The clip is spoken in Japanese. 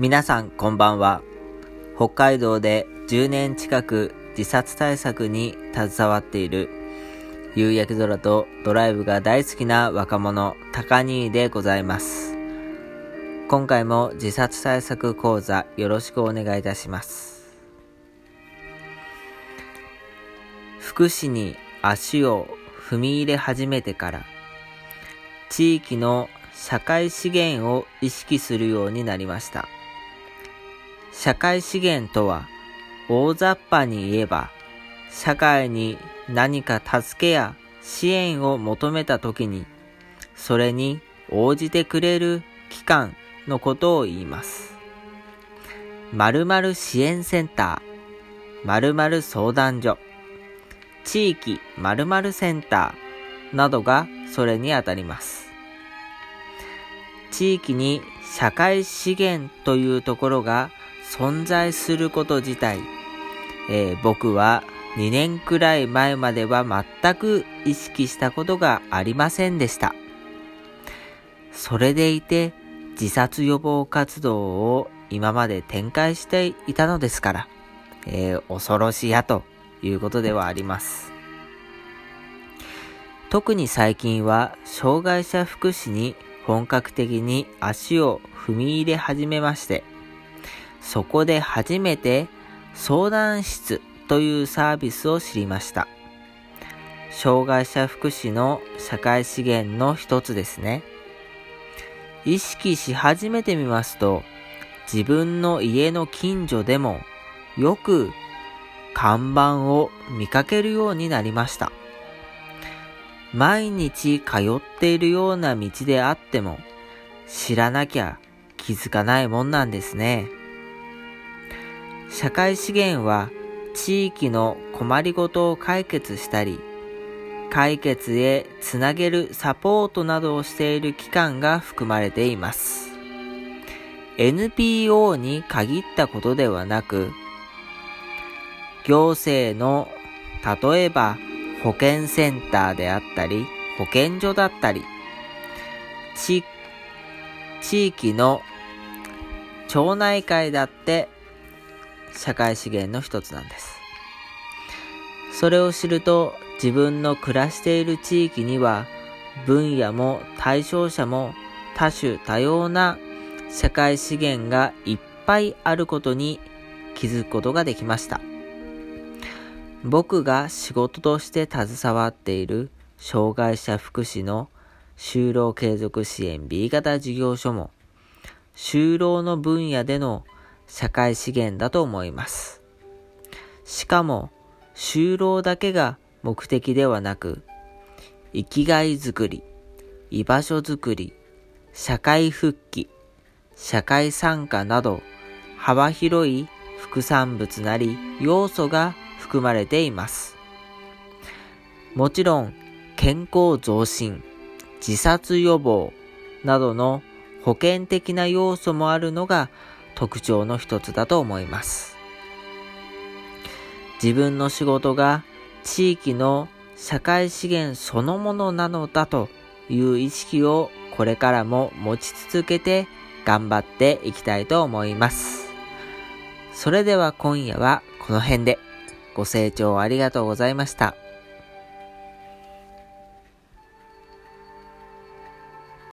皆さんこんばんは。北海道で10年近く自殺対策に携わっている夕焼け空とドライブが大好きな若者、高兄でございます。今回も自殺対策講座よろしくお願いいたします。福祉に足を踏み入れ始めてから地域の社会資源を意識するようになりました。社会資源とは大雑把に言えば社会に何か助けや支援を求めた時にそれに応じてくれる機関のことを言います。〇〇支援センター、〇〇相談所、地域〇〇センターなどがそれにあたります。地域に社会資源というところが存在すること自体、えー、僕は2年くらい前までは全く意識したことがありませんでした。それでいて自殺予防活動を今まで展開していたのですから、えー、恐ろしやということではあります。特に最近は障害者福祉に本格的に足を踏み入れ始めまして、そこで初めて相談室というサービスを知りました。障害者福祉の社会資源の一つですね。意識し始めてみますと、自分の家の近所でもよく看板を見かけるようになりました。毎日通っているような道であっても知らなきゃ気づかないもんなんですね。社会資源は地域の困りごとを解決したり、解決へつなげるサポートなどをしている機関が含まれています。NPO に限ったことではなく、行政の例えば保健センターであったり、保健所だったり、地域の町内会だって社会資源の一つなんです。それを知ると自分の暮らしている地域には分野も対象者も多種多様な社会資源がいっぱいあることに気づくことができました。僕が仕事として携わっている障害者福祉の就労継続支援 B 型事業所も就労の分野での社会資源だと思います。しかも、就労だけが目的ではなく、生きがいづくり、居場所づくり、社会復帰、社会参加など、幅広い副産物なり要素が含まれています。もちろん、健康増進、自殺予防などの保険的な要素もあるのが特徴の一つだと思います。自分の仕事が地域の社会資源そのものなのだという意識をこれからも持ち続けて頑張っていきたいと思います。それでは今夜はこの辺でご清聴ありがとうございました。